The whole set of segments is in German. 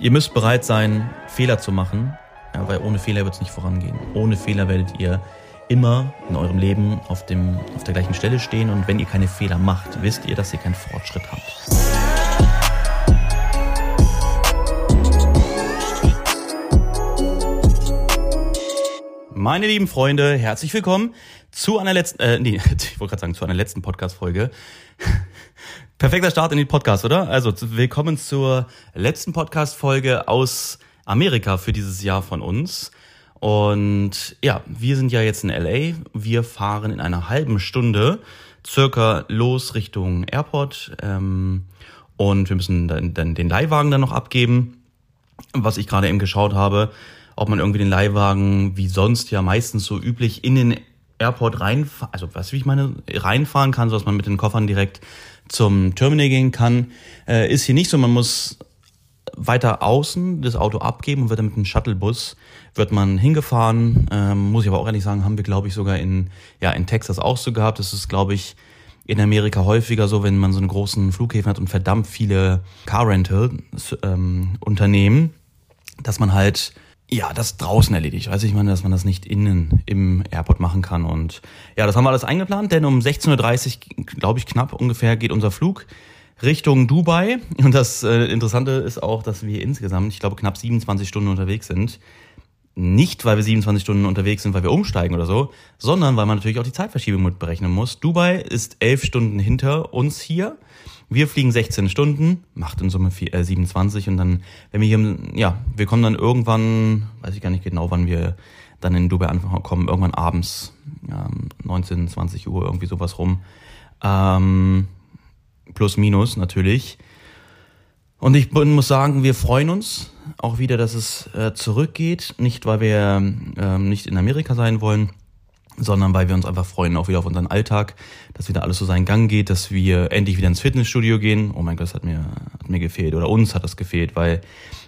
Ihr müsst bereit sein, Fehler zu machen, ja, weil ohne Fehler wird es nicht vorangehen. Ohne Fehler werdet ihr immer in eurem Leben auf, dem, auf der gleichen Stelle stehen und wenn ihr keine Fehler macht, wisst ihr, dass ihr keinen Fortschritt habt. Meine lieben Freunde, herzlich willkommen zu einer letzten, äh, nee, ich wollte gerade sagen, zu einer letzten Podcast-Folge. Perfekter Start in den Podcast, oder? Also, willkommen zur letzten Podcast-Folge aus Amerika für dieses Jahr von uns. Und ja, wir sind ja jetzt in LA. Wir fahren in einer halben Stunde circa los Richtung Airport. Ähm, und wir müssen dann, dann den Leihwagen dann noch abgeben. Was ich gerade eben geschaut habe, ob man irgendwie den Leihwagen wie sonst ja meistens so üblich in den Airport reinfahren, also was wie ich meine, reinfahren kann, so dass man mit den Koffern direkt zum Terminal gehen kann, äh, ist hier nicht so. Man muss weiter außen das Auto abgeben und wird dann mit einem Shuttlebus wird man hingefahren. Ähm, muss ich aber auch ehrlich sagen, haben wir glaube ich sogar in ja in Texas auch so gehabt. Das ist glaube ich in Amerika häufiger so, wenn man so einen großen Flughäfen hat und verdammt viele Car Rental ähm, Unternehmen, dass man halt ja, das draußen erledigt. Weiß ich meine, dass man das nicht innen im Airport machen kann. Und ja, das haben wir alles eingeplant, denn um 16.30 Uhr, glaube ich, knapp ungefähr, geht unser Flug Richtung Dubai. Und das äh, Interessante ist auch, dass wir insgesamt, ich glaube, knapp 27 Stunden unterwegs sind. Nicht, weil wir 27 Stunden unterwegs sind, weil wir umsteigen oder so, sondern weil man natürlich auch die Zeitverschiebung mit berechnen muss. Dubai ist elf Stunden hinter uns hier. Wir fliegen 16 Stunden, macht in Summe 4, äh, 27 und dann, wenn wir hier, ja, wir kommen dann irgendwann, weiß ich gar nicht genau, wann wir dann in Dubai ankommen, irgendwann abends, ja, 19, 20 Uhr, irgendwie sowas rum. Ähm, plus, minus natürlich. Und ich muss sagen, wir freuen uns auch wieder, dass es äh, zurückgeht. Nicht, weil wir ähm, nicht in Amerika sein wollen, sondern weil wir uns einfach freuen, auch wieder auf unseren Alltag, dass wieder alles so seinen Gang geht, dass wir endlich wieder ins Fitnessstudio gehen. Oh mein Gott, das hat mir, hat mir gefehlt oder uns hat das gefehlt, weil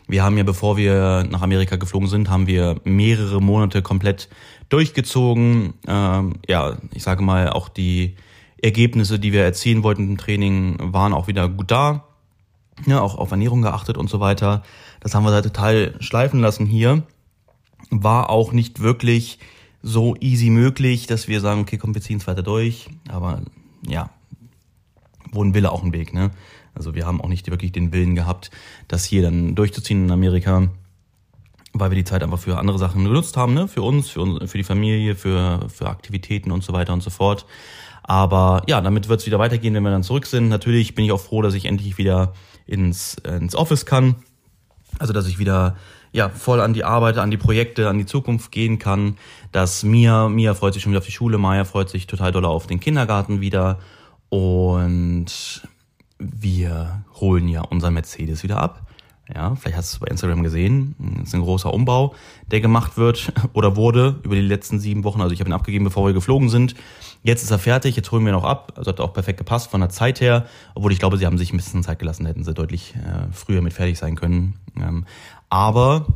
wir haben ja, bevor wir nach Amerika geflogen sind, haben wir mehrere Monate komplett durchgezogen. Ähm, ja, ich sage mal, auch die Ergebnisse, die wir erzielen wollten im Training, waren auch wieder gut da. Ja, auch auf Ernährung geachtet und so weiter. Das haben wir da total schleifen lassen hier. War auch nicht wirklich so easy möglich, dass wir sagen, okay, komm, wir ziehen es weiter durch. Aber ja, wo ein Wille auch ein Weg, ne? Also wir haben auch nicht wirklich den Willen gehabt, das hier dann durchzuziehen in Amerika, weil wir die Zeit einfach für andere Sachen genutzt haben, ne? Für uns, für, uns, für die Familie, für, für Aktivitäten und so weiter und so fort. Aber ja, damit wird es wieder weitergehen, wenn wir dann zurück sind. Natürlich bin ich auch froh, dass ich endlich wieder ins, ins Office kann. Also dass ich wieder ja, voll an die Arbeit, an die Projekte, an die Zukunft gehen kann. Dass Mia, Mia freut sich schon wieder auf die Schule, Maya freut sich total doll auf den Kindergarten wieder. Und wir holen ja unseren Mercedes wieder ab. Ja, vielleicht hast du es bei Instagram gesehen. Das ist ein großer Umbau, der gemacht wird oder wurde über die letzten sieben Wochen. Also ich habe ihn abgegeben, bevor wir geflogen sind. Jetzt ist er fertig, jetzt holen wir ihn noch ab. Also hat auch perfekt gepasst von der Zeit her. Obwohl ich glaube, sie haben sich ein bisschen Zeit gelassen, hätten sie deutlich äh, früher mit fertig sein können. Ähm, aber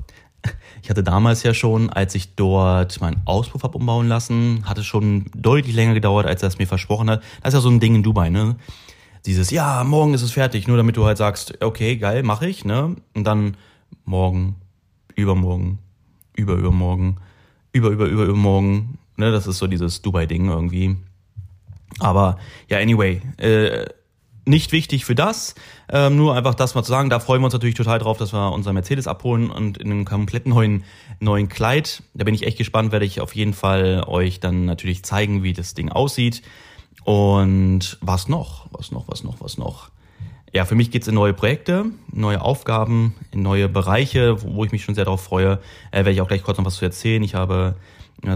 ich hatte damals ja schon, als ich dort meinen Auspuff habe umbauen lassen, hatte schon deutlich länger gedauert, als er es mir versprochen hat. Das ist ja so ein Ding in Dubai, ne? Dieses, ja, morgen ist es fertig, nur damit du halt sagst, okay, geil, mache ich, ne? Und dann morgen, übermorgen, über übermorgen, über über über übermorgen, ne? Das ist so dieses Dubai-Ding irgendwie. Aber ja, anyway, äh, nicht wichtig für das, ähm, nur einfach das mal zu sagen. Da freuen wir uns natürlich total drauf, dass wir unser Mercedes abholen und in einem komplett neuen, neuen Kleid. Da bin ich echt gespannt, werde ich auf jeden Fall euch dann natürlich zeigen, wie das Ding aussieht. Und was noch? Was noch? Was noch? Was noch? Ja, für mich geht's in neue Projekte, neue Aufgaben, in neue Bereiche, wo ich mich schon sehr darauf freue. Äh, werde ich auch gleich kurz noch was zu erzählen. Ich habe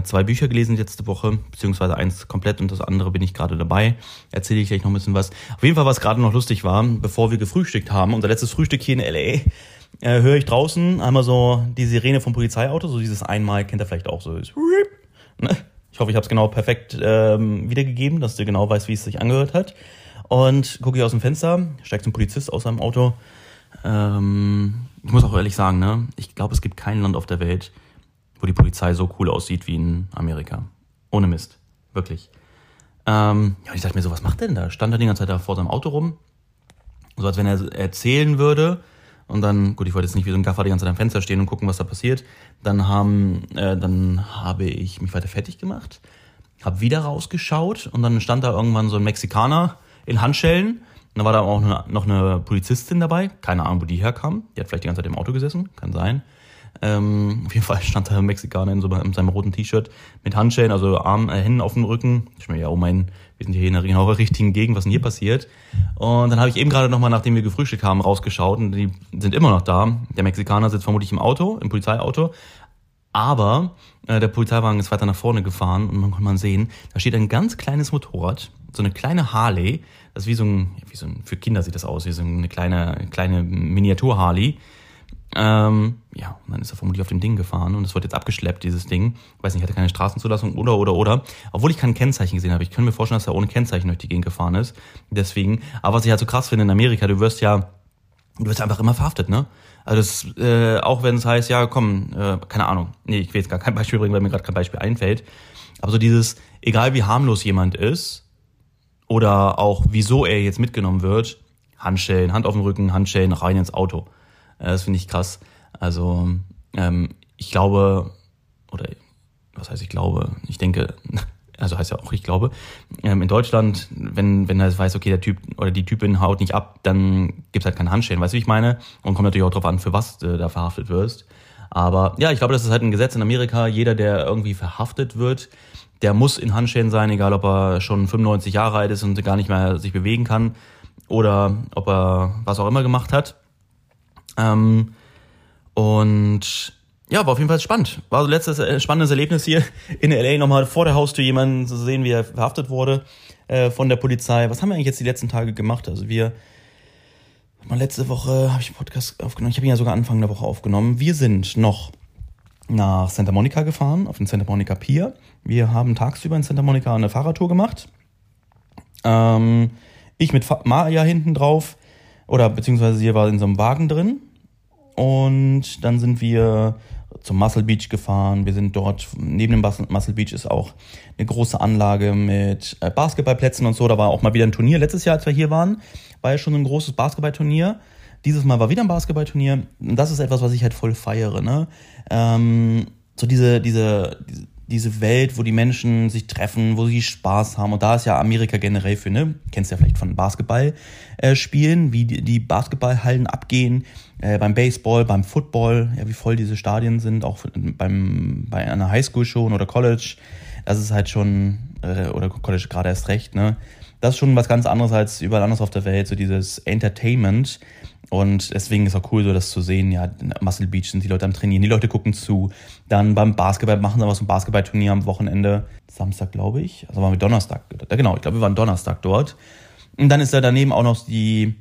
zwei Bücher gelesen letzte Woche, beziehungsweise eins komplett und das andere bin ich gerade dabei. Erzähle ich gleich noch ein bisschen was. Auf jeden Fall, was gerade noch lustig war, bevor wir gefrühstückt haben, unser letztes Frühstück hier in L.A., äh, höre ich draußen einmal so die Sirene vom Polizeiauto, so dieses einmal, kennt ihr vielleicht auch so. Ist, ne? Ich hoffe, ich habe es genau perfekt ähm, wiedergegeben, dass du genau weißt, wie es sich angehört hat. Und gucke ich aus dem Fenster, steigt ein Polizist aus seinem Auto. Ähm, ich muss auch ehrlich sagen, ne, ich glaube, es gibt kein Land auf der Welt, wo die Polizei so cool aussieht wie in Amerika. Ohne Mist. Wirklich. Ähm, ja, ich dachte mir so, was macht der denn da? Stand er die ganze Zeit da vor seinem Auto rum? So als wenn er erzählen würde, Und dann, gut, ich wollte jetzt nicht wie so ein Gaffer die ganze Zeit am Fenster stehen und gucken, was da passiert. Dann haben, äh, dann habe ich mich weiter fertig gemacht, habe wieder rausgeschaut und dann stand da irgendwann so ein Mexikaner in Handschellen. Dann war da auch eine, noch eine Polizistin dabei. Keine Ahnung, wo die herkam. Die hat vielleicht die ganze Zeit im Auto gesessen, kann sein. Ähm, auf jeden Fall stand da ein Mexikaner in, so, in seinem roten T-Shirt mit Handschellen, also Arm, äh, Händen auf dem Rücken. Ich meine, ja, oh mein, wir sind hier in der genau richtigen Gegend, was denn hier passiert? Und dann habe ich eben gerade nochmal, nachdem wir gefrühstückt haben, rausgeschaut und die sind immer noch da. Der Mexikaner sitzt vermutlich im Auto, im Polizeiauto. Aber äh, der Polizeiwagen ist weiter nach vorne gefahren und man kann man sehen, da steht ein ganz kleines Motorrad, so eine kleine Harley. Das ist wie so ein, wie so ein, für Kinder sieht das aus, wie so eine kleine, kleine Miniatur-Harley ähm, ja, und dann ist er vermutlich auf dem Ding gefahren und es wird jetzt abgeschleppt, dieses Ding. Ich weiß nicht, hatte keine Straßenzulassung oder, oder, oder. Obwohl ich kein Kennzeichen gesehen habe. Ich kann mir vorstellen, dass er ohne Kennzeichen durch die Gegend gefahren ist. Deswegen. Aber was ich halt so krass finde in Amerika, du wirst ja, du wirst einfach immer verhaftet, ne? Also das, äh, auch wenn es heißt, ja, komm, äh, keine Ahnung. Nee, ich will jetzt gar kein Beispiel bringen, weil mir gerade kein Beispiel einfällt. Aber so dieses, egal wie harmlos jemand ist, oder auch wieso er jetzt mitgenommen wird, Handschellen, Hand auf dem Rücken, Handschellen, rein ins Auto. Äh, das finde ich krass. Also ähm, ich glaube, oder was heißt ich glaube, ich denke, also heißt ja auch ich glaube, ähm, in Deutschland, wenn, wenn er weiß, okay, der Typ oder die Typin haut nicht ab, dann gibt's halt keine Handschellen, weißt du, wie ich meine? Und kommt natürlich auch drauf an, für was du da verhaftet wirst. Aber ja, ich glaube, das ist halt ein Gesetz in Amerika. Jeder, der irgendwie verhaftet wird, der muss in Handschellen sein, egal ob er schon 95 Jahre alt ist und gar nicht mehr sich bewegen kann oder ob er was auch immer gemacht hat. Ähm, und ja, war auf jeden Fall spannend. War so letztes äh, spannendes Erlebnis hier in LA nochmal vor der Haustür jemanden zu sehen, wie er verhaftet wurde äh, von der Polizei. Was haben wir eigentlich jetzt die letzten Tage gemacht? Also wir, letzte Woche habe ich einen Podcast aufgenommen. Ich habe ihn ja sogar Anfang der Woche aufgenommen. Wir sind noch nach Santa Monica gefahren, auf den Santa Monica Pier. Wir haben tagsüber in Santa Monica eine Fahrradtour gemacht. Ähm, ich mit Maya hinten drauf, oder beziehungsweise sie war in so einem Wagen drin und dann sind wir zum Muscle Beach gefahren. Wir sind dort, neben dem Muscle Beach ist auch eine große Anlage mit äh, Basketballplätzen und so. Da war auch mal wieder ein Turnier. Letztes Jahr, als wir hier waren, war ja schon ein großes Basketballturnier. Dieses Mal war wieder ein Basketballturnier. Und das ist etwas, was ich halt voll feiere. Ne? Ähm, so diese, diese, diese diese Welt, wo die Menschen sich treffen, wo sie Spaß haben. Und da ist ja Amerika generell für, ne? Kennst ja vielleicht von Basketballspielen, äh, wie die, die Basketballhallen abgehen, äh, beim Baseball, beim Football, ja, wie voll diese Stadien sind, auch beim, bei einer Highschool schon oder College. Das ist halt schon, äh, oder College gerade erst recht, ne? Das ist schon was ganz anderes als überall anders auf der Welt, so dieses Entertainment. Und deswegen ist auch cool, so das zu sehen. Ja, Muscle Beach sind die Leute am Trainieren, die Leute gucken zu. Dann beim Basketball machen sie was, ein Basketballturnier am Wochenende. Samstag, glaube ich. Also waren wir Donnerstag. Genau, ich glaube, wir waren Donnerstag dort. Und dann ist da daneben auch noch die,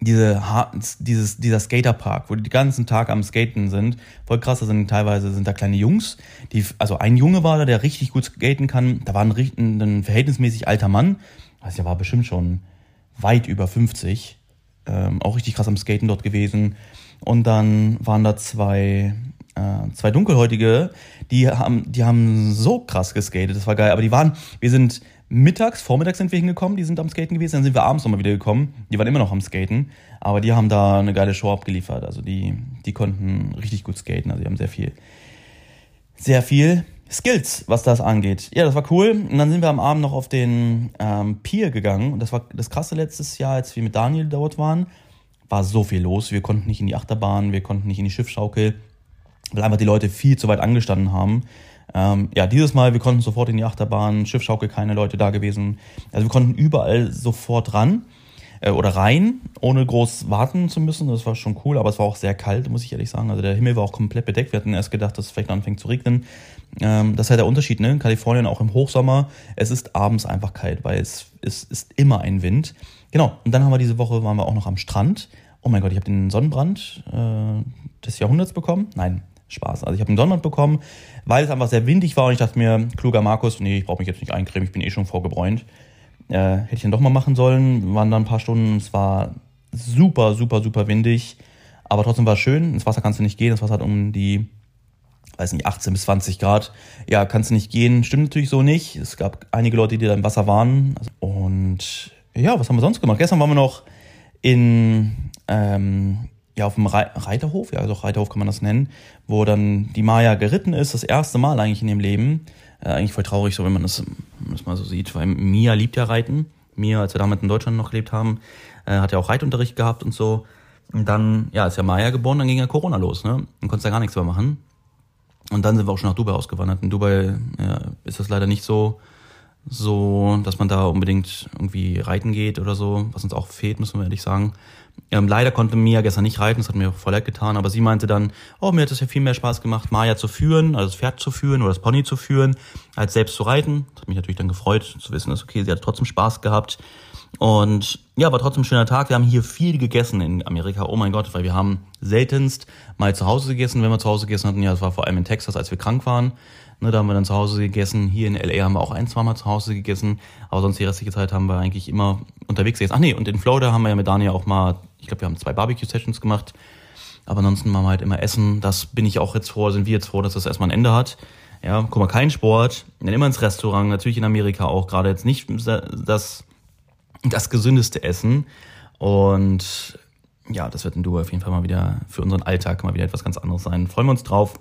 diese, dieses, dieser Skaterpark, wo die den ganzen Tag am Skaten sind. Voll krass, da sind teilweise sind da kleine Jungs, die, also ein Junge war da, der richtig gut skaten kann. Da war ein, ein verhältnismäßig alter Mann. Also der war bestimmt schon weit über 50 ähm, auch richtig krass am Skaten dort gewesen. Und dann waren da zwei, äh, zwei Dunkelhäutige, die haben, die haben so krass geskatet, das war geil. Aber die waren, wir sind mittags, vormittags sind wir hingekommen, die sind am Skaten gewesen, dann sind wir abends nochmal wieder gekommen, die waren immer noch am Skaten, aber die haben da eine geile Show abgeliefert. Also die, die konnten richtig gut skaten, also die haben sehr viel, sehr viel Skills, was das angeht. Ja, das war cool. Und dann sind wir am Abend noch auf den ähm, Pier gegangen. Und das war das krasse letztes Jahr, als wir mit Daniel dort waren. War so viel los. Wir konnten nicht in die Achterbahn, wir konnten nicht in die Schiffschaukel, weil einfach die Leute viel zu weit angestanden haben. Ähm, ja, dieses Mal, wir konnten sofort in die Achterbahn, Schiffschaukel, keine Leute da gewesen. Also wir konnten überall sofort ran äh, oder rein, ohne groß warten zu müssen. Das war schon cool, aber es war auch sehr kalt, muss ich ehrlich sagen. Also der Himmel war auch komplett bedeckt. Wir hatten erst gedacht, dass es vielleicht anfängt zu regnen. Ähm, das ist halt der Unterschied, ne? In Kalifornien auch im Hochsommer, es ist abends einfach kalt, weil es, es ist immer ein Wind. Genau, und dann haben wir diese Woche, waren wir auch noch am Strand. Oh mein Gott, ich habe den Sonnenbrand äh, des Jahrhunderts bekommen. Nein, Spaß. Also ich habe einen Sonnenbrand bekommen, weil es einfach sehr windig war und ich dachte mir, kluger Markus, nee, ich brauche mich jetzt nicht eincremen, ich bin eh schon vorgebräunt. Äh, hätte ich dann doch mal machen sollen. Wir waren dann ein paar Stunden, es war super, super, super windig. Aber trotzdem war es schön. Ins Wasser kannst du nicht gehen. Das Wasser hat um die, weiß nicht, 18 bis 20 Grad. Ja, kannst du nicht gehen. Stimmt natürlich so nicht. Es gab einige Leute, die da im Wasser waren. Und ja, was haben wir sonst gemacht? Gestern waren wir noch in, ähm, ja, auf dem Reiterhof, ja, also Reiterhof kann man das nennen, wo dann die Maya geritten ist, das erste Mal eigentlich in ihrem Leben. Äh, eigentlich voll traurig, so wenn man das, das mal so sieht, weil Mia liebt ja Reiten. Mia, als wir damals in Deutschland noch gelebt haben, äh, hat ja auch Reitunterricht gehabt und so. Und dann, ja, ist ja Maya geboren, dann ging ja Corona los, ne? Dann konntest ja gar nichts mehr machen. Und dann sind wir auch schon nach Dubai ausgewandert. In Dubai ja, ist das leider nicht so, so, dass man da unbedingt irgendwie reiten geht oder so, was uns auch fehlt, müssen wir ehrlich sagen. Ähm, leider konnte Mia gestern nicht reiten, das hat mir voll leid getan, aber sie meinte dann, oh, mir hat es ja viel mehr Spaß gemacht, Maya zu führen, also das Pferd zu führen oder das Pony zu führen, als selbst zu reiten. Das hat mich natürlich dann gefreut, zu wissen, dass okay, sie hat trotzdem Spaß gehabt. Und ja, war trotzdem ein schöner Tag. Wir haben hier viel gegessen in Amerika. Oh mein Gott, weil wir haben seltenst mal zu Hause gegessen, wenn wir zu Hause gegessen hatten. Ja, das war vor allem in Texas, als wir krank waren. Ne, da haben wir dann zu Hause gegessen. Hier in LA haben wir auch ein, zweimal zu Hause gegessen. Aber sonst die restliche Zeit haben wir eigentlich immer unterwegs gegessen. Ach nee, und in Florida haben wir ja mit Daniel auch mal, ich glaube, wir haben zwei Barbecue-Sessions gemacht. Aber ansonsten machen wir halt immer Essen. Das bin ich auch jetzt froh, sind wir jetzt froh, dass das erstmal ein Ende hat. Ja, guck mal, kein Sport, dann immer ins Restaurant, natürlich in Amerika auch, gerade jetzt nicht das das gesündeste Essen. Und ja, das wird in Dubai auf jeden Fall mal wieder für unseren Alltag mal wieder etwas ganz anderes sein. Freuen wir uns drauf.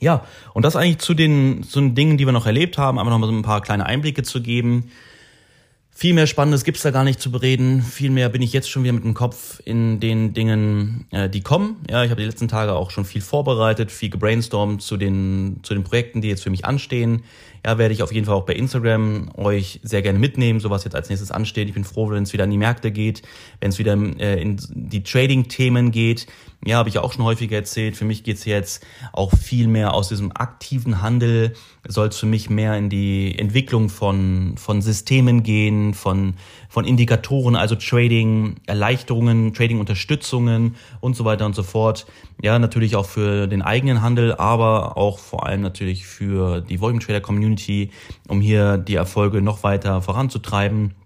Ja, und das eigentlich zu den, zu den Dingen, die wir noch erlebt haben, einfach noch mal so ein paar kleine Einblicke zu geben. Viel mehr Spannendes gibt's da gar nicht zu bereden. Viel mehr bin ich jetzt schon wieder mit dem Kopf in den Dingen, äh, die kommen. Ja, ich habe die letzten Tage auch schon viel vorbereitet, viel gebrainstormt zu den, zu den Projekten, die jetzt für mich anstehen. Ja, werde ich auf jeden Fall auch bei Instagram euch sehr gerne mitnehmen, so was jetzt als nächstes ansteht. Ich bin froh, wenn es wieder an die Märkte geht, wenn es wieder äh, in die Trading-Themen geht. Ja, habe ich auch schon häufiger erzählt. Für mich geht's jetzt auch viel mehr aus diesem aktiven Handel, soll es für mich mehr in die Entwicklung von, von Systemen gehen, von, von Indikatoren, also Trading, Erleichterungen, Trading-Unterstützungen und so weiter und so fort. Ja, natürlich auch für den eigenen Handel, aber auch vor allem natürlich für die Volume Trader Community, um hier die Erfolge noch weiter voranzutreiben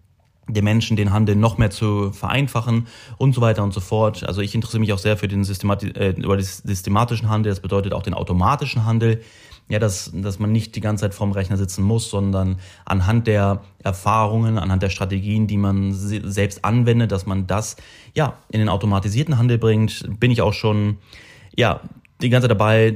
den Menschen den Handel noch mehr zu vereinfachen und so weiter und so fort. Also ich interessiere mich auch sehr für den Systemati äh, über den systematischen Handel. Das bedeutet auch den automatischen Handel. Ja, dass, dass man nicht die ganze Zeit vorm Rechner sitzen muss, sondern anhand der Erfahrungen, anhand der Strategien, die man selbst anwendet, dass man das ja in den automatisierten Handel bringt. Bin ich auch schon ja die ganze Zeit dabei,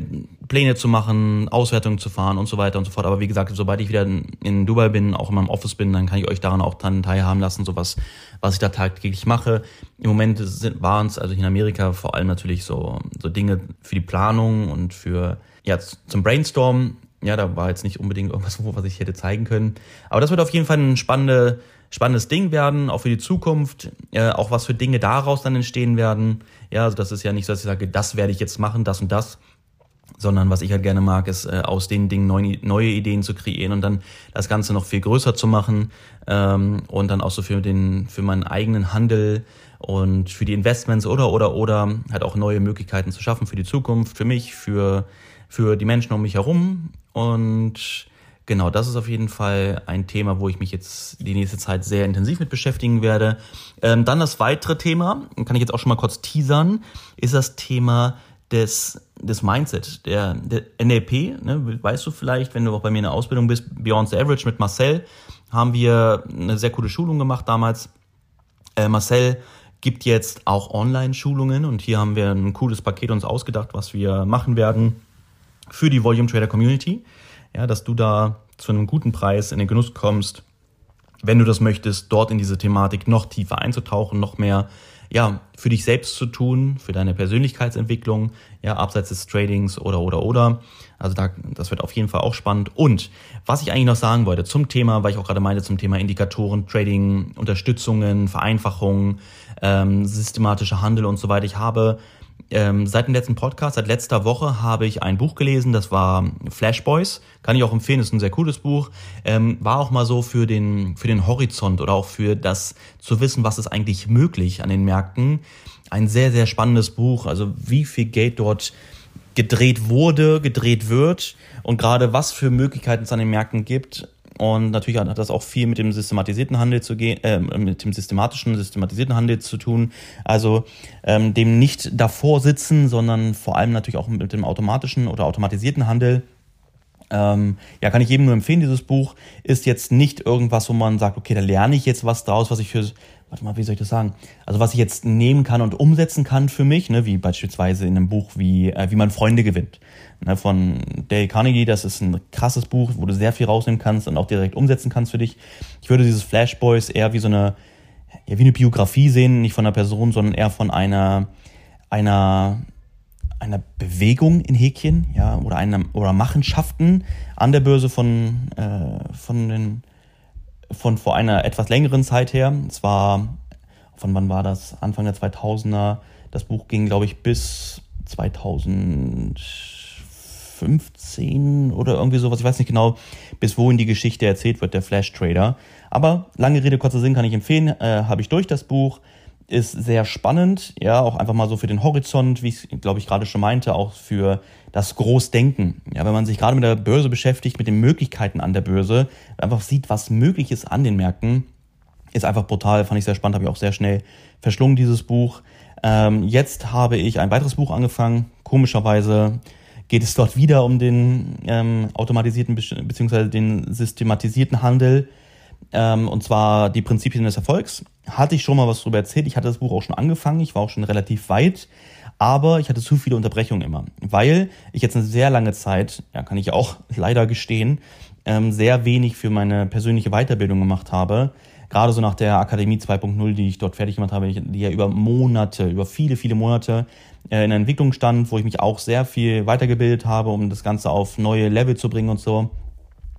Pläne zu machen, Auswertungen zu fahren und so weiter und so fort. Aber wie gesagt, sobald ich wieder in Dubai bin, auch in meinem Office bin, dann kann ich euch daran auch dann teilhaben lassen, so was, was ich da tagtäglich mache. Im Moment waren es, also in Amerika, vor allem natürlich so, so Dinge für die Planung und für, ja, zum Brainstorm. Ja, da war jetzt nicht unbedingt irgendwas, was ich hätte zeigen können. Aber das wird auf jeden Fall eine spannende, spannendes Ding werden, auch für die Zukunft, äh, auch was für Dinge daraus dann entstehen werden. Ja, also das ist ja nicht so, dass ich sage, das werde ich jetzt machen, das und das, sondern was ich halt gerne mag, ist äh, aus den Dingen neue, neue Ideen zu kreieren und dann das Ganze noch viel größer zu machen ähm, und dann auch so für den für meinen eigenen Handel und für die Investments oder oder oder halt auch neue Möglichkeiten zu schaffen für die Zukunft, für mich, für für die Menschen um mich herum und Genau, das ist auf jeden Fall ein Thema, wo ich mich jetzt die nächste Zeit sehr intensiv mit beschäftigen werde. Ähm, dann das weitere Thema, kann ich jetzt auch schon mal kurz teasern, ist das Thema des, des Mindset, der, der NLP. Ne, weißt du vielleicht, wenn du auch bei mir in der Ausbildung bist, Beyond the Average mit Marcel, haben wir eine sehr coole Schulung gemacht damals. Äh, Marcel gibt jetzt auch Online-Schulungen und hier haben wir ein cooles Paket uns ausgedacht, was wir machen werden für die Volume Trader Community ja, dass du da zu einem guten Preis in den Genuss kommst, wenn du das möchtest, dort in diese Thematik noch tiefer einzutauchen, noch mehr ja, für dich selbst zu tun, für deine Persönlichkeitsentwicklung, ja, abseits des Tradings oder, oder, oder. Also da, das wird auf jeden Fall auch spannend. Und was ich eigentlich noch sagen wollte zum Thema, weil ich auch gerade meinte, zum Thema Indikatoren, Trading, Unterstützungen, Vereinfachungen, ähm, systematischer Handel und so weiter. Ich habe ähm, seit dem letzten Podcast, seit letzter Woche habe ich ein Buch gelesen, das war Flash Boys. Kann ich auch empfehlen, ist ein sehr cooles Buch. Ähm, war auch mal so für den, für den Horizont oder auch für das zu wissen, was ist eigentlich möglich an den Märkten. Ein sehr, sehr spannendes Buch. Also wie viel Geld dort gedreht wurde, gedreht wird und gerade was für Möglichkeiten es an den Märkten gibt. Und natürlich hat das auch viel mit dem systematisierten Handel zu gehen, äh, mit dem systematischen, systematisierten Handel zu tun. Also ähm, dem nicht davor sitzen, sondern vor allem natürlich auch mit dem automatischen oder automatisierten Handel. Ähm, ja, kann ich jedem nur empfehlen, dieses Buch ist jetzt nicht irgendwas, wo man sagt, okay, da lerne ich jetzt was draus, was ich für, warte mal, wie soll ich das sagen? Also was ich jetzt nehmen kann und umsetzen kann für mich, ne, wie beispielsweise in einem Buch wie äh, Wie man Freunde gewinnt, ne, von Dale Carnegie. Das ist ein krasses Buch, wo du sehr viel rausnehmen kannst und auch direkt umsetzen kannst für dich. Ich würde dieses Flash Boys eher wie so eine, ja, wie eine Biografie sehen, nicht von einer Person, sondern eher von einer, einer, einer Bewegung in Häkchen, ja, oder einer, oder Machenschaften an der Börse von, äh, von den, von vor einer etwas längeren Zeit her. Es war, von wann war das? Anfang der 2000er. Das Buch ging, glaube ich, bis 2015 oder irgendwie sowas. Ich weiß nicht genau, bis wohin die Geschichte erzählt wird, der Flash Trader. Aber lange Rede, kurzer Sinn kann ich empfehlen. Äh, Habe ich durch das Buch ist sehr spannend, ja, auch einfach mal so für den Horizont, wie ich glaube ich gerade schon meinte, auch für das Großdenken. Ja, wenn man sich gerade mit der Börse beschäftigt, mit den Möglichkeiten an der Börse, einfach sieht, was möglich ist an den Märkten, ist einfach brutal, fand ich sehr spannend, habe ich auch sehr schnell verschlungen, dieses Buch. Ähm, jetzt habe ich ein weiteres Buch angefangen, komischerweise geht es dort wieder um den ähm, automatisierten bzw. den systematisierten Handel ähm, und zwar die Prinzipien des Erfolgs. Hatte ich schon mal was darüber erzählt. Ich hatte das Buch auch schon angefangen. Ich war auch schon relativ weit. Aber ich hatte zu viele Unterbrechungen immer, weil ich jetzt eine sehr lange Zeit, ja, kann ich auch leider gestehen, ähm, sehr wenig für meine persönliche Weiterbildung gemacht habe. Gerade so nach der Akademie 2.0, die ich dort fertig gemacht habe, die ja über Monate, über viele, viele Monate äh, in der Entwicklung stand, wo ich mich auch sehr viel weitergebildet habe, um das Ganze auf neue Level zu bringen und so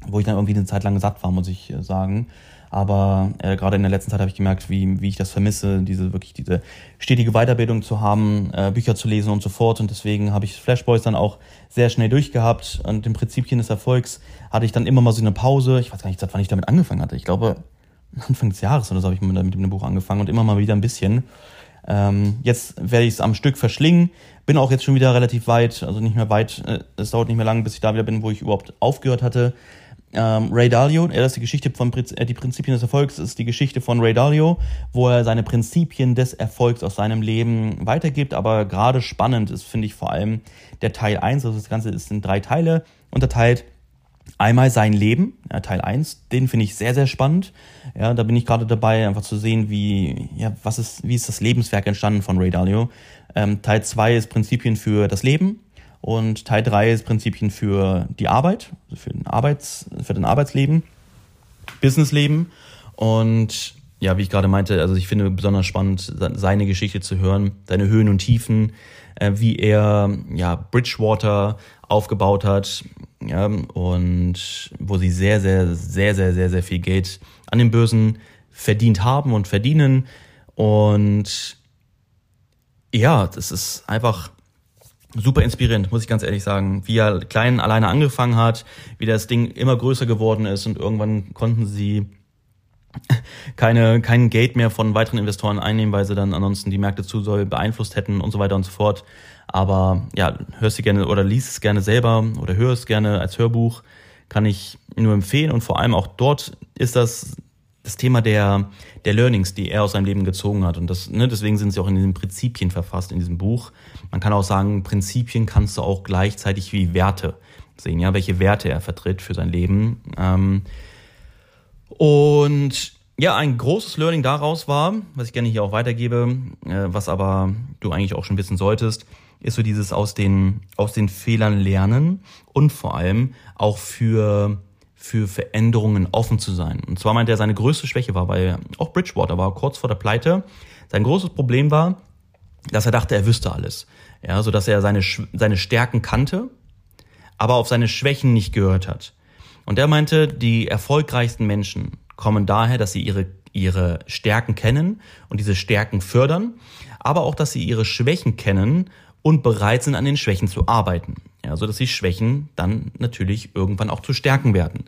wo ich dann irgendwie eine Zeit lang satt war, muss ich äh, sagen. Aber äh, gerade in der letzten Zeit habe ich gemerkt, wie, wie ich das vermisse, diese wirklich diese stetige Weiterbildung zu haben, äh, Bücher zu lesen und so fort. Und deswegen habe ich Flashboys dann auch sehr schnell durchgehabt. Und im Prinzipien des Erfolgs hatte ich dann immer mal so eine Pause. Ich weiß gar nicht, wann ich damit angefangen hatte. Ich glaube, Anfang des Jahres oder so habe ich mit, mit dem Buch angefangen und immer mal wieder ein bisschen. Ähm, jetzt werde ich es am Stück verschlingen. Bin auch jetzt schon wieder relativ weit, also nicht mehr weit. Äh, es dauert nicht mehr lange, bis ich da wieder bin, wo ich überhaupt aufgehört hatte. Ähm, Ray Dalio, er ist die Geschichte von äh, die Prinzipien des Erfolgs, ist die Geschichte von Ray Dalio, wo er seine Prinzipien des Erfolgs aus seinem Leben weitergibt. Aber gerade spannend ist, finde ich, vor allem der Teil 1, also das Ganze ist in drei Teile unterteilt. Einmal sein Leben, ja, Teil 1, den finde ich sehr, sehr spannend. Ja, da bin ich gerade dabei, einfach zu sehen, wie, ja, was ist, wie ist das Lebenswerk entstanden von Ray Dalio. Ähm, Teil 2 ist Prinzipien für das Leben. Und Teil 3 ist Prinzipien für die Arbeit, also für, den Arbeits, für den Arbeitsleben, Businessleben. Und ja, wie ich gerade meinte, also ich finde besonders spannend, seine Geschichte zu hören, seine Höhen und Tiefen, äh, wie er ja Bridgewater aufgebaut hat, ja, und wo sie sehr, sehr, sehr, sehr, sehr, sehr viel Geld an den Börsen verdient haben und verdienen. Und ja, das ist einfach super inspirierend, muss ich ganz ehrlich sagen. Wie er klein alleine angefangen hat, wie das Ding immer größer geworden ist und irgendwann konnten sie keine, kein Geld mehr von weiteren Investoren einnehmen, weil sie dann ansonsten die Märkte zu soll beeinflusst hätten und so weiter und so fort. Aber ja, hörst du gerne oder liest es gerne selber oder hörst es gerne als Hörbuch, kann ich nur empfehlen. Und vor allem auch dort ist das das Thema der, der Learnings, die er aus seinem Leben gezogen hat. Und das, ne, deswegen sind sie auch in diesen Prinzipien verfasst, in diesem Buch. Man kann auch sagen, Prinzipien kannst du auch gleichzeitig wie Werte sehen, ja, welche Werte er vertritt für sein Leben. Ähm, und ja, ein großes Learning daraus war, was ich gerne hier auch weitergebe, äh, was aber du eigentlich auch schon wissen solltest, ist so dieses aus den, aus den Fehlern lernen und vor allem auch für für Veränderungen offen zu sein. Und zwar meinte er, seine größte Schwäche war, weil auch Bridgewater war kurz vor der Pleite. Sein großes Problem war, dass er dachte, er wüsste alles. Ja, so dass er seine, seine Stärken kannte, aber auf seine Schwächen nicht gehört hat. Und er meinte, die erfolgreichsten Menschen kommen daher, dass sie ihre, ihre Stärken kennen und diese Stärken fördern, aber auch, dass sie ihre Schwächen kennen und bereit sind, an den Schwächen zu arbeiten. Ja, so dass die Schwächen dann natürlich irgendwann auch zu Stärken werden.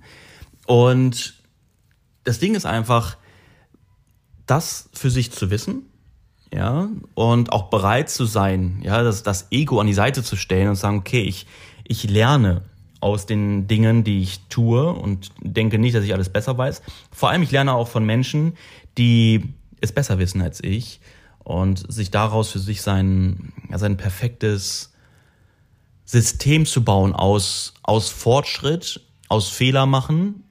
Und das Ding ist einfach, das für sich zu wissen, ja, und auch bereit zu sein, ja, das, das Ego an die Seite zu stellen und sagen, okay, ich, ich lerne aus den Dingen, die ich tue und denke nicht, dass ich alles besser weiß. Vor allem, ich lerne auch von Menschen, die es besser wissen als ich und sich daraus für sich sein, ja, sein perfektes System zu bauen aus, aus Fortschritt, aus Fehler machen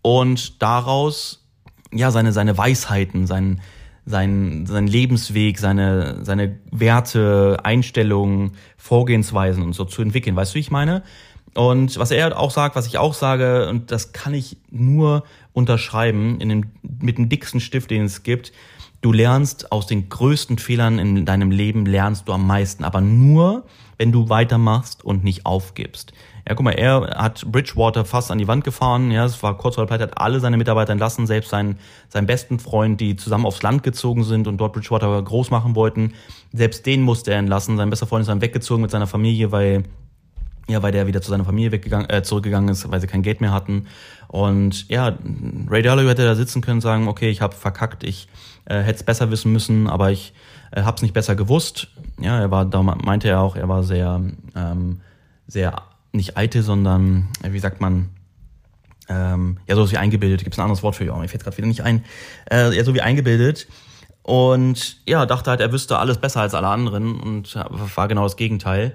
und daraus ja, seine, seine Weisheiten, sein, sein, sein Lebensweg, seine, seine Werte, Einstellungen, Vorgehensweisen und so zu entwickeln. Weißt du, wie ich meine? Und was er auch sagt, was ich auch sage, und das kann ich nur unterschreiben in dem, mit dem dicksten Stift, den es gibt. Du lernst aus den größten Fehlern in deinem Leben, lernst du am meisten, aber nur, wenn du weitermachst und nicht aufgibst. Ja, guck mal, er hat Bridgewater fast an die Wand gefahren. Ja, es war kurz vor der Pleite, hat alle seine Mitarbeiter entlassen, selbst seinen, seinen besten Freund, die zusammen aufs Land gezogen sind und dort Bridgewater groß machen wollten. Selbst den musste er entlassen. Sein bester Freund ist dann weggezogen mit seiner Familie, weil ja, weil der wieder zu seiner Familie weggegangen, äh, zurückgegangen ist, weil sie kein Geld mehr hatten. Und ja, Ray Dalio hätte da sitzen können, sagen, okay, ich habe verkackt, ich äh, hätte es besser wissen müssen, aber ich äh, habe es nicht besser gewusst. Ja, er war, da meinte er auch, er war sehr, ähm, sehr nicht eitel, sondern äh, wie sagt man, ähm, ja, so wie eingebildet. Gibt es ein anderes Wort für? Ja, mir fällt gerade wieder nicht ein. Äh, ja, so wie eingebildet. Und ja, dachte halt, er wüsste alles besser als alle anderen und war genau das Gegenteil.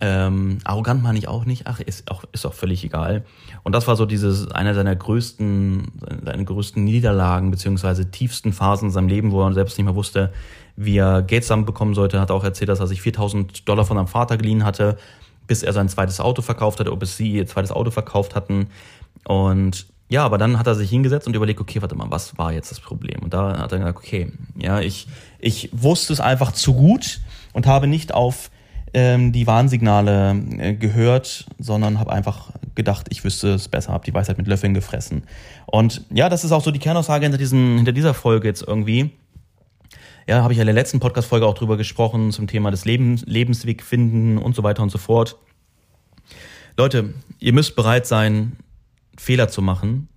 Ähm, arrogant meine ich auch nicht. Ach, ist auch, ist auch völlig egal. Und das war so dieses, einer seiner größten, seine größten Niederlagen, beziehungsweise tiefsten Phasen in seinem Leben, wo er selbst nicht mehr wusste, wie er Geld zusammenbekommen sollte. Hat auch erzählt, dass er sich 4000 Dollar von seinem Vater geliehen hatte, bis er sein zweites Auto verkauft hatte, ob es sie ihr zweites Auto verkauft hatten. Und ja, aber dann hat er sich hingesetzt und überlegt, okay, warte mal, was war jetzt das Problem? Und da hat er gesagt, okay, ja, ich, ich wusste es einfach zu gut und habe nicht auf ähm, die Warnsignale äh, gehört, sondern habe einfach gedacht, ich wüsste es besser, habe die Weisheit mit Löffeln gefressen. Und ja, das ist auch so die Kernaussage hinter, diesen, hinter dieser Folge jetzt irgendwie. Ja, habe ich ja in der letzten Podcast-Folge auch drüber gesprochen, zum Thema des Lebens, Lebensweg finden und so weiter und so fort. Leute, ihr müsst bereit sein, Fehler zu machen,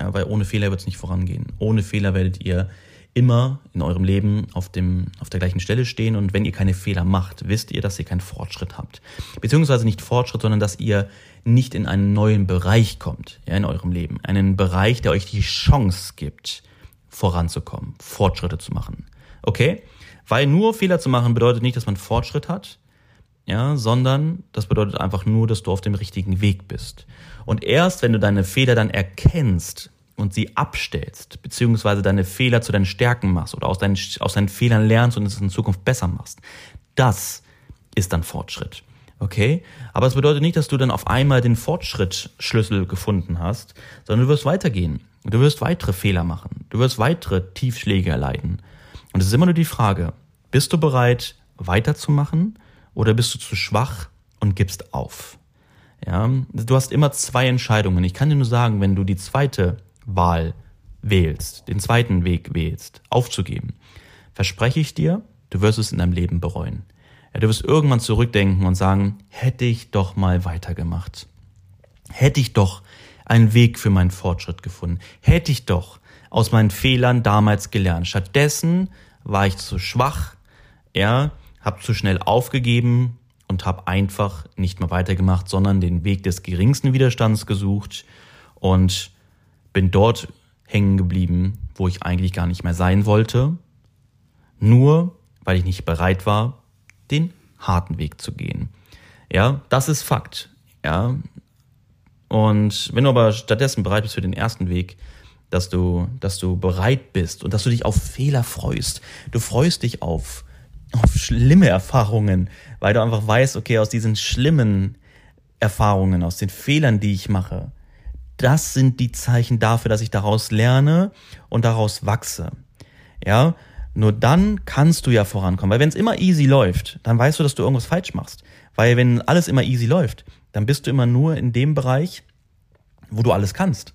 ja, weil ohne Fehler wird es nicht vorangehen. Ohne Fehler werdet ihr immer in eurem Leben auf, dem, auf der gleichen Stelle stehen und wenn ihr keine Fehler macht, wisst ihr, dass ihr keinen Fortschritt habt. Beziehungsweise nicht Fortschritt, sondern dass ihr nicht in einen neuen Bereich kommt ja, in eurem Leben. Einen Bereich, der euch die Chance gibt, voranzukommen, Fortschritte zu machen. Okay? Weil nur Fehler zu machen bedeutet nicht, dass man Fortschritt hat, ja, sondern das bedeutet einfach nur, dass du auf dem richtigen Weg bist. Und erst wenn du deine Fehler dann erkennst, und sie abstellst, beziehungsweise deine Fehler zu deinen Stärken machst oder aus deinen, aus deinen Fehlern lernst und es in Zukunft besser machst, das ist dann Fortschritt. Okay? Aber es bedeutet nicht, dass du dann auf einmal den Fortschrittsschlüssel gefunden hast, sondern du wirst weitergehen. Du wirst weitere Fehler machen. Du wirst weitere Tiefschläge erleiden. Und es ist immer nur die Frage, bist du bereit, weiterzumachen oder bist du zu schwach und gibst auf? Ja, du hast immer zwei Entscheidungen. Ich kann dir nur sagen, wenn du die zweite Wahl wählst, den zweiten Weg wählst, aufzugeben, verspreche ich dir, du wirst es in deinem Leben bereuen. Ja, du wirst irgendwann zurückdenken und sagen, hätte ich doch mal weitergemacht. Hätte ich doch einen Weg für meinen Fortschritt gefunden. Hätte ich doch aus meinen Fehlern damals gelernt. Stattdessen war ich zu schwach, ja, habe zu schnell aufgegeben und habe einfach nicht mehr weitergemacht, sondern den Weg des geringsten Widerstands gesucht und bin dort hängen geblieben, wo ich eigentlich gar nicht mehr sein wollte, nur weil ich nicht bereit war, den harten Weg zu gehen. Ja, das ist Fakt. Ja. Und wenn du aber stattdessen bereit bist für den ersten Weg, dass du, dass du bereit bist und dass du dich auf Fehler freust. Du freust dich auf, auf schlimme Erfahrungen, weil du einfach weißt, okay, aus diesen schlimmen Erfahrungen, aus den Fehlern, die ich mache, das sind die Zeichen dafür, dass ich daraus lerne und daraus wachse. Ja, nur dann kannst du ja vorankommen. Weil wenn es immer easy läuft, dann weißt du, dass du irgendwas falsch machst. Weil wenn alles immer easy läuft, dann bist du immer nur in dem Bereich, wo du alles kannst.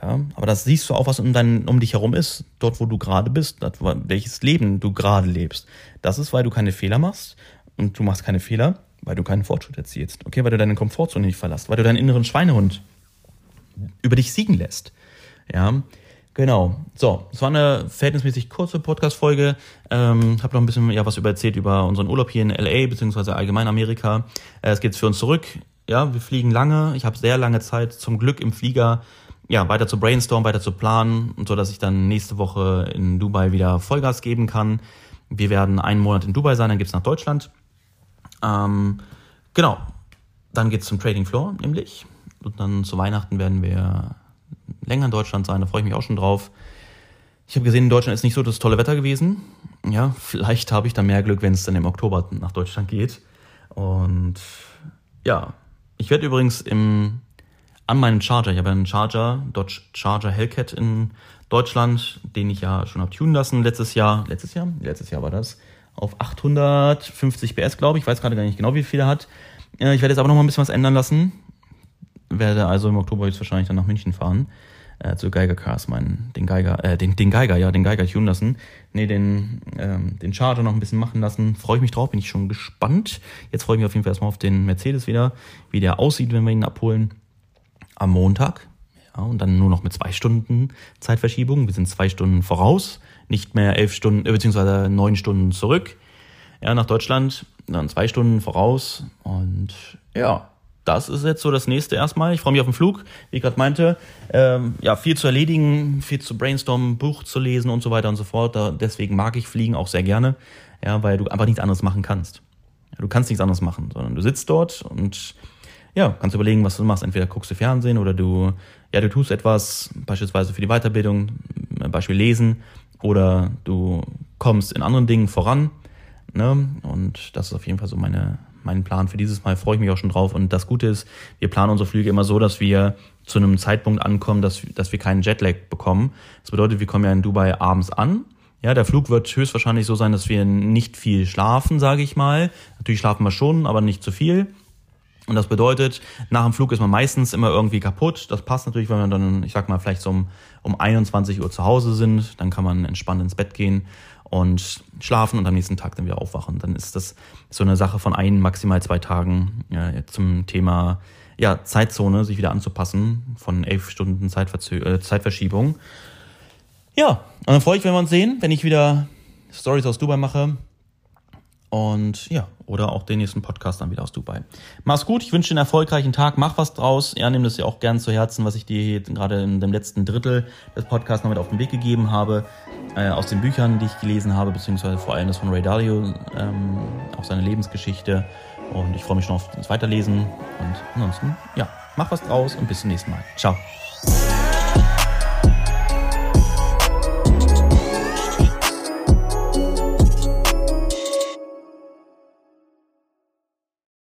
Ja, aber das siehst du auch, was um, dein, um dich herum ist, dort, wo du gerade bist, dort, welches Leben du gerade lebst. Das ist, weil du keine Fehler machst und du machst keine Fehler, weil du keinen Fortschritt erzielst. Okay, weil du deine Komfortzone nicht verlässt, weil du deinen inneren Schweinehund über dich siegen lässt. Ja, genau. So, es war eine verhältnismäßig kurze Podcast-Folge. Ähm, habe noch ein bisschen ja, was über erzählt über unseren Urlaub hier in LA, beziehungsweise allgemein Amerika. Äh, es geht für uns zurück. Ja, wir fliegen lange. Ich habe sehr lange Zeit zum Glück im Flieger ja, weiter zu brainstormen, weiter zu planen, so dass ich dann nächste Woche in Dubai wieder Vollgas geben kann. Wir werden einen Monat in Dubai sein, dann geht's nach Deutschland. Ähm, genau. Dann geht's zum Trading Floor, nämlich. Und dann zu Weihnachten werden wir länger in Deutschland sein, da freue ich mich auch schon drauf. Ich habe gesehen, in Deutschland ist nicht so das tolle Wetter gewesen. Ja, vielleicht habe ich dann mehr Glück, wenn es dann im Oktober nach Deutschland geht. Und ja, ich werde übrigens im, an meinen Charger, ich habe einen Charger, Dodge Charger Hellcat in Deutschland, den ich ja schon habe tunen lassen letztes Jahr. Letztes Jahr? Letztes Jahr war das. Auf 850 PS, glaube ich. Ich weiß gerade gar nicht genau, wie viel er hat. Äh, ich werde jetzt aber noch mal ein bisschen was ändern lassen. Werde also im Oktober jetzt wahrscheinlich dann nach München fahren äh, zu Geiger Cars, meinen, den Geiger, äh, den, den Geiger, ja, den Geiger tun lassen. Nee, den, ähm, den Charger noch ein bisschen machen lassen. Freue ich mich drauf, bin ich schon gespannt. Jetzt freue ich mich auf jeden Fall erstmal auf den Mercedes wieder, wie der aussieht, wenn wir ihn abholen. Am Montag. Ja, und dann nur noch mit zwei Stunden Zeitverschiebung. Wir sind zwei Stunden voraus, nicht mehr elf Stunden, äh, beziehungsweise neun Stunden zurück. Ja, nach Deutschland, dann zwei Stunden voraus. Und ja, das ist jetzt so das nächste erstmal. Ich freue mich auf den Flug, wie ich gerade meinte. Ähm, ja, viel zu erledigen, viel zu brainstormen, Buch zu lesen und so weiter und so fort. Da, deswegen mag ich Fliegen auch sehr gerne, ja, weil du einfach nichts anderes machen kannst. Ja, du kannst nichts anderes machen, sondern du sitzt dort und ja, kannst überlegen, was du machst. Entweder guckst du Fernsehen oder du, ja, du tust etwas, beispielsweise für die Weiterbildung, äh, Beispiel lesen, oder du kommst in anderen Dingen voran. Ne? Und das ist auf jeden Fall so meine, mein Plan für dieses Mal, freue ich mich auch schon drauf. Und das Gute ist, wir planen unsere Flüge immer so, dass wir zu einem Zeitpunkt ankommen, dass, dass wir keinen Jetlag bekommen. Das bedeutet, wir kommen ja in Dubai abends an. Ja, der Flug wird höchstwahrscheinlich so sein, dass wir nicht viel schlafen, sage ich mal. Natürlich schlafen wir schon, aber nicht zu viel. Und das bedeutet, nach dem Flug ist man meistens immer irgendwie kaputt. Das passt natürlich, wenn wir dann, ich sag mal, vielleicht so um, um 21 Uhr zu Hause sind. Dann kann man entspannt ins Bett gehen und schlafen und am nächsten Tag dann wieder aufwachen. Dann ist das so eine Sache von ein, maximal zwei Tagen ja, zum Thema ja, Zeitzone, sich wieder anzupassen von elf Stunden Zeitverzö äh, Zeitverschiebung. Ja, und dann freue ich, wenn wir uns sehen, wenn ich wieder Stories aus Dubai mache. Und ja, oder auch den nächsten Podcast dann wieder aus Dubai. Mach's gut, ich wünsche dir einen erfolgreichen Tag, mach was draus. Ja, nimm das ja auch gern zu Herzen, was ich dir gerade in dem letzten Drittel des Podcasts noch mit auf den Weg gegeben habe. Äh, aus den Büchern, die ich gelesen habe, beziehungsweise vor allem das von Ray Dalio, ähm, auch seine Lebensgeschichte. Und ich freue mich schon auf das Weiterlesen. Und ansonsten, ja, mach was draus und bis zum nächsten Mal. Ciao.